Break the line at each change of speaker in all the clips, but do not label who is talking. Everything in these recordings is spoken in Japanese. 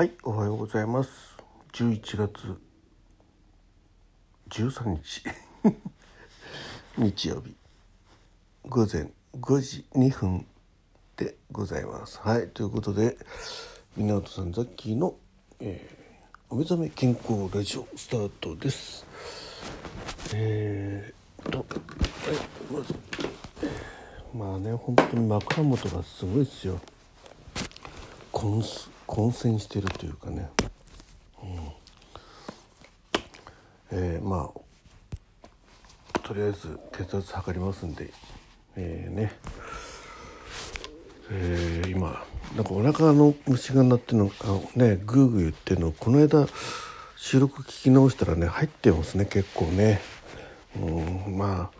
はい、おはようございます。11月13日 日曜日午前5時2分でございます。はい、ということで湊さんザッキーの、えーお目覚め健康ラジオスタートです。えー、っと、はい、まず、まあね本当に枕元がすごいですよ。混混戦してるというかね、うん。えーまあとりあえず血圧測りますんで、えーね、えー今なんかお腹の虫が鳴ってるのあのねグーグー言ってるのこの間収録聞き直したらね入ってますね結構ね、うん、まあ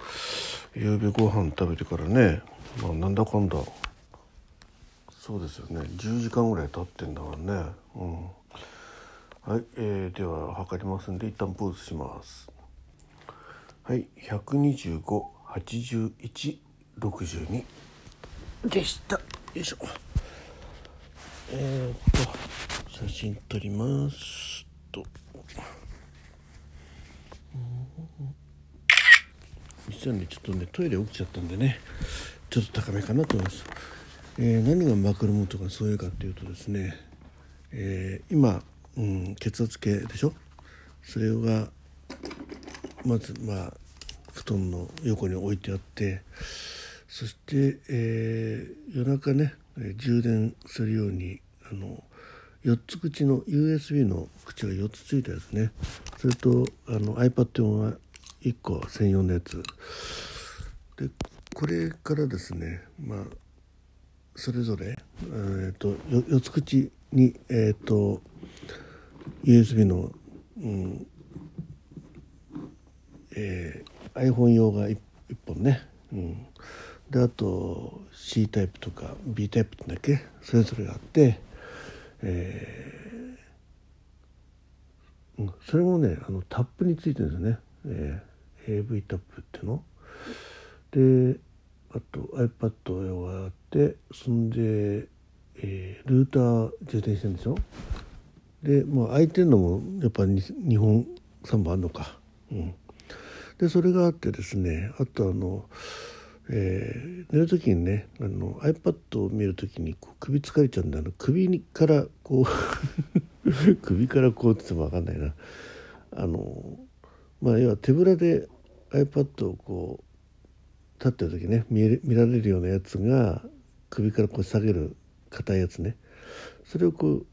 夕べご飯食べてからね、まあ、なんだかんだそうですよね。10時間ぐらい経ってんだからね。うん。はい、えー、では測りますんで一旦ポーズします。はい1258162でした。よいしょ。えー、っと写真撮りますと。実はねちょっとねトイレ起きちゃったんでねちょっと高めかなと思います、えー何が枕元がそういうかっていうとですね、えー今、うん、血圧計でしょ？それがまずまあ布団の横に置いてあってそして、えー夜中ね充電するようにあの4つ口の USB の口が4つついたやつね。それとあの iPad 用が1個専用のやつ。でこれからですねまあそれぞれ、えー、とよ4つ口に、えー、と USB の、うんえー iPhone 用が 1, 本ね、うん、であと C タイプとか B タイプだっけ？それぞれがあって、えーうん、それもねあのタップについてるんですよね、えー AV タップっていうの。であと iPad 用があってそんで、えールーター充電してるんでしょ？でもう空いてるのもやっぱり2本3本あるのか。うん。でそれがあってですねあとあの、えー寝る時にねあの iPad を見る時にこう首疲れちゃうんであの首からこう 首からこうって言っても分かんないな。あのまあ要は手ぶらで iPad をこう立ってる時ね見え見られるようなやつが首からこう下げる硬いやつねそれをこう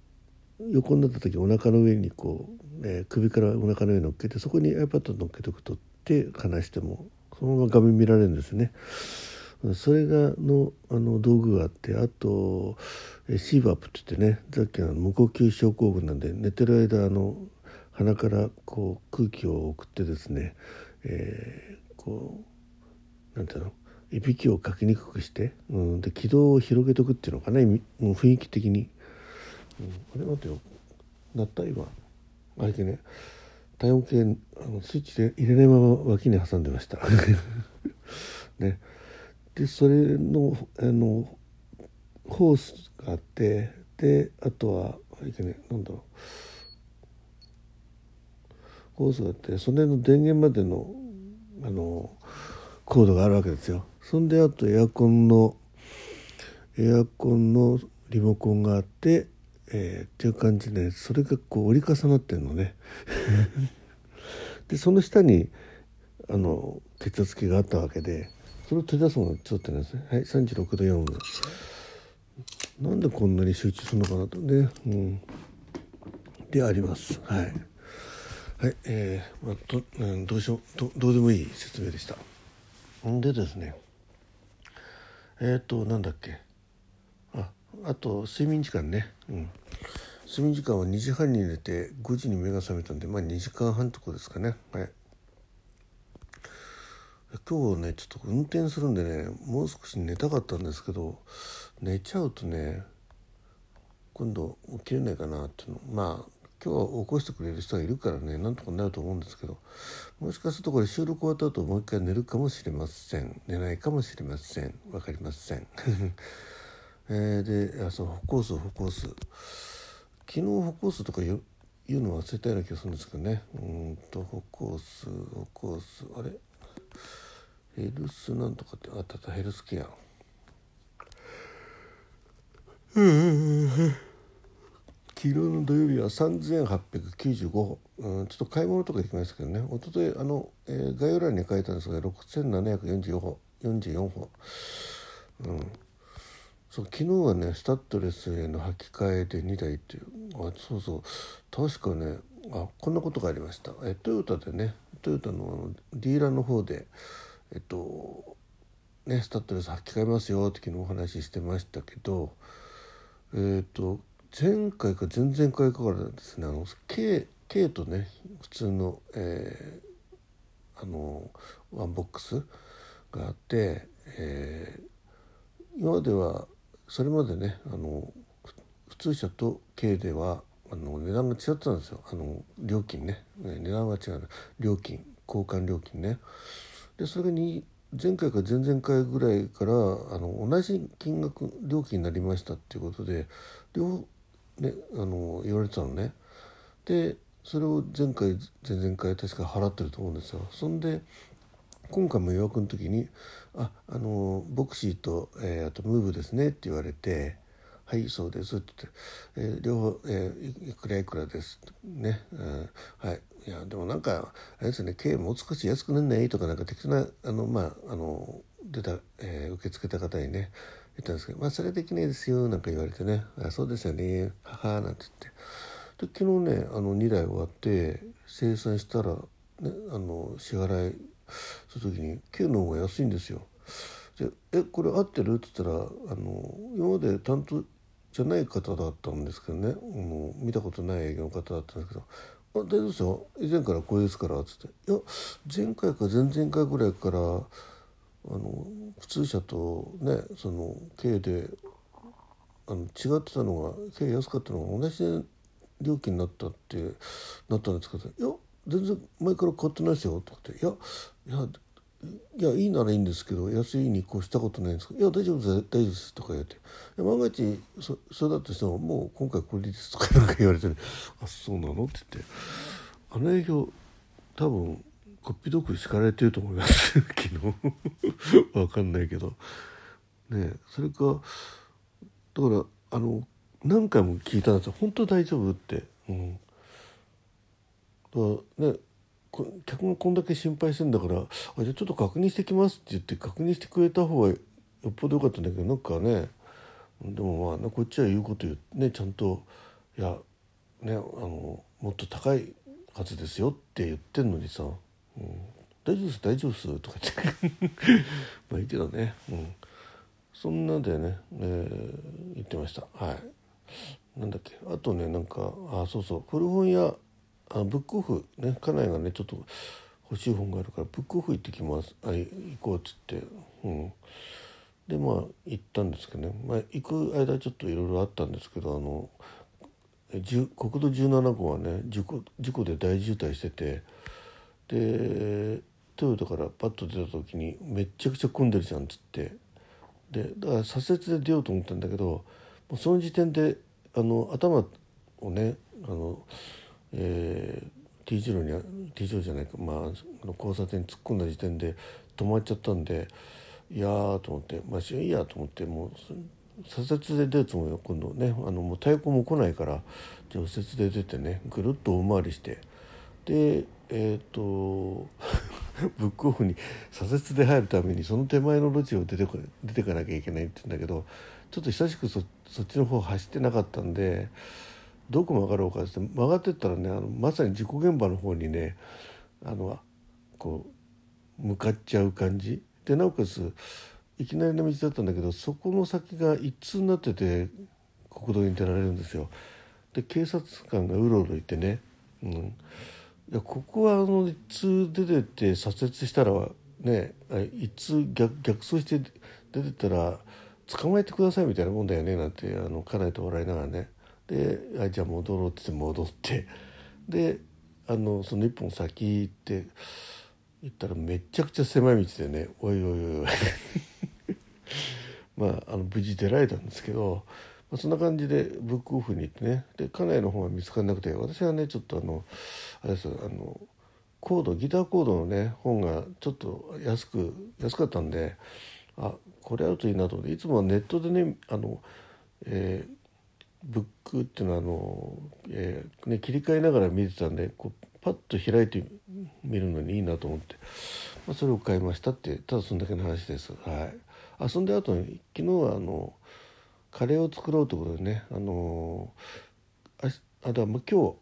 横になった時お腹の上にこう、えー首からお腹の上に乗っけてそこに iPad 乗っけておくと手離してもそのまま画面見られるんですね。それがのあの道具があってあとえーシーバープって言ってねさっきの無呼吸症候群なんで寝てる間あの鼻からこう空気を送ってですね、えーこうなんていうの？いびきをかきにくくして、うん、で気道を広げておくっていうのかな、雰囲気的に。うん、あれ待てよ鳴った今あれでね体温計あのスイッチで入れないまま脇に挟んでました。ね。でそれのあのホースがあってであとはあれでねなんだろう。ホースがあってそれの電源までのあのコードがあるわけですよ。そんであとエアコンのエアコンのリモコンがあって、えーっていう感じでそれがこう折り重なってるのね。でその下にあの血圧計があったわけでそれを取り出すのがちょっとなんです。ねはい36度4分なんでこんなに集中するのかなと。ねうん。であります。はい。はいえーまあとうん、どうしよう。どどうでもいい説明でした。でですねえっ、となんだっけ。ああと睡眠時間ね、うん、睡眠時間は2時半に寝て5時に目が覚めたんでまあ2時間半とこですかね。はい。今日ねちょっと運転するんでねもう少し寝たかったんですけど寝ちゃうとね今度起きれないかなっていうの。まあ今日は起こしてくれる人がいるからねなんとかなると思うんですけどもしかするとこれ収録終わった後もう一回寝るかもしれません。寝ないかもしれません。わかりません。えーであそう歩行数歩行数。昨日歩行数とか言うの忘れたような気がするんですけどね。うんと歩行数歩行数。あれ？ヘルスなんとかってあったったヘルスケア。うんうんうん昨日の土曜日は3895歩、うん、ちょっと買い物とか行きましたけどね。一昨日あの、えー、概要欄に書いたんですが6744歩44歩、うん、そう昨日はねスタッドレスへの履き替えで2台っていう。あそうそう。確かねあこんなことがありました。えトヨタでねトヨタのディーラーの方でえっとねスタッドレス履き替えますよって昨日お話ししてましたけどえっと前回か前々回からですね。あの K, K とね普通の、えー、あのワンボックスがあって、えー、今まではそれまでねあの普通車と軽ではあの値段が違ってたんですよ。あの料金ね。値段は違う料金交換料金ね。でそれに前回か前々回ぐらいからあの同じ金額料金になりましたっていうことで両ねあの言われてたのね。でそれを前回前々回確か払ってると思うんですよ。そんで今回も予約の時に「ああのボクシーと、えー、あとムーブですね」って言われて「はいそうです」って言って、えー、両方、えー、いくらいくらです」ね、うん、はい。いやでもなんかあれですね「K もう少し安くなんね」とかなんか適当なあのまああの出た、えー、受け付けた方にね言ったんですけど「まあそれできないですよ」なんか言われてね「あそうですよね。はは」なんて言って。で昨日ねあの2台終わって生産したら、ね、あの支払いその時に K の方が安いんですよ。で「えこれ合ってる?」って言ったらあの今まで担当じゃない方だったんですけどね。もう見たことない営業の方だったんですけど「あ大丈夫ですよ。以前からこれですから」っつって「いや前回か前々回ぐらいからあの普通車とねその K であの違ってたのが K 安かったのが同じ料金になったってなったんですけど「いや全然前から買ってないですよ」とかって「いやいやいやいいならいいんですけど安いに越したことないんですけど「いや大丈夫です大丈夫です」とか言われて「万が一そそれだとしてももう今回これです」とかなんか言われて、ね「あそうなの?」って言ってあの営業多分こっぴどく叱られてると思います 昨日わかんないけどねそれかだからあの何回も聞いたんですよ「本当大丈夫?」って。うんだからね客がこんだけ心配してんだから「あじゃあちょっと確認してきます」って言って確認してくれた方がよっぽどよかったんだけどなんかねでもまあこっちは言うこと言うねちゃんと「いやねあのもっと高いはずですよ」って言ってんのにさ「うん、大丈夫です大丈夫です」とか言って。まあいいけどね、うん、そんなでね、えー、言ってました。はい。なんだっけ。あとねなんかあそうそう。古本屋あブックオフね。家内がねちょっと欲しい本があるからブックオフ行ってきます。あ行こうっつって。うん。でまあ行ったんですけどね、まあ、行く間ちょっといろいろあったんですけどあの国道17号はね事故事故で大渋滞しててでトヨタからパッと出た時にめっちゃくちゃ混んでるじゃんっつって。でだから左折で出ようと思ったんだけどもうその時点であの頭をねあのえー、T 字路に T 字路じゃないか、まあ、あの交差点突っ込んだ時点で止まっちゃったんでいやーと思ってまあいいやと思ってもう左折で出るつもりは今度ねあのもう太鼓も来ないから除雪で出てねぐるっと大回りしてでえっ、ー、とブックオフに左折で入るためにその手前の路地を出て出てかなきゃいけないって言うんだけどちょっと久しくそっちの方走ってなかったんでどこ曲がろうかって曲がってったらねあのまさに事故現場の方にねあのこう向かっちゃう感じでなおかついきなりの道だったんだけどそこの先が一通になってて国道に出られるんですよ。で警察官がうろうろいてね、うん、いやここはあの一通出てって左折したらね一通逆逆走して出てったら捕まえてくださいみたいなもんだよねなんてあの家内と笑いながらね。であじゃあ戻ろうってって戻って。であのその一本先行って行ったらめちゃくちゃ狭い道でねおいおいおいおい。まああの無事出られたんですけどまあ、そんな感じでブックオフに行ってねで家内の本は見つからなくて私はねちょっとあのあれですあのコードギターコードのね本がちょっと安く安かったんであこれあるといいなと思っていつもはネットでねあの、えー、ブックっていうのはあの、えーね、切り替えながら見てたんでこうパッと開いてみるのにいいなと思って、まあ、それを買いましたってただそんだけの話です。はい、遊んであと昨日はあのカレーを作ろうということでねあのああだ今日今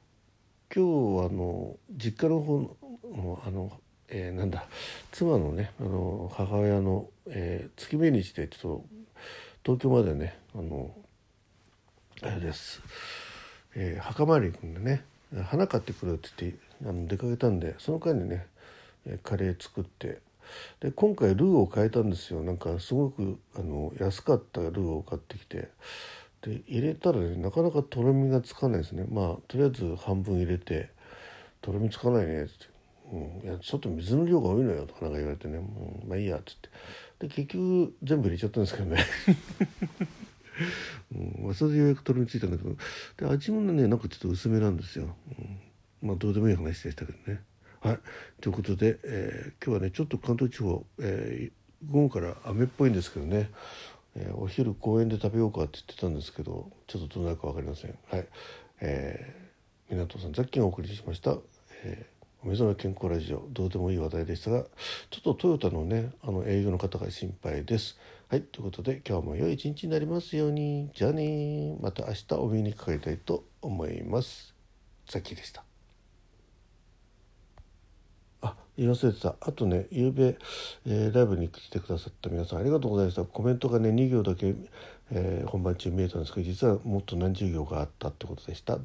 日はあの実家の方のあの、えー、なんだ妻のねあの母親の、えー、月命日でちょっと東京までねあのあれです、えー、墓参り行くんでね花買ってくるって言ってあの出かけたんでその間にねカレー作ってで今回ルーを変えたんですよ。なんかすごくあの安かったルーを買ってきて。で入れたらねなかなかとろみがつかないですね。まあとりあえず半分入れて「とろみつかないね」っつって「うん、いやちょっと水の量が多いのよ」とかなんか言われてね「うん、まあいいや」っつって。で結局全部入れちゃったんですけどね。うん、それでようやくとろみついたんだけど。で味もねなんかちょっと薄めなんですよ、うん、まあどうでもいい話でしたけどね。はい。ということで、えー、今日はねちょっと関東地方、えー、午後から雨っぽいんですけどね、えー、お昼公園で食べようかって言ってたんですけどちょっとどうなるか分かりません。はい。えー、港さんザッキンがお送りしました、えーお目覚め健康ラジオ。どうでもいい話題でしたがちょっとトヨタのねあの営業の方が心配です。はい。ということで今日も良い一日になりますように。じゃあねまた明日お目にかかりたいと思います。さっきでしたあ言わせてた。あとね昨べ、えー、ライブに来てくださった皆さんありがとうございました。コメントがね2行だけ、えー、本番中見えたんですけど実はもっと何十行があったってことでした。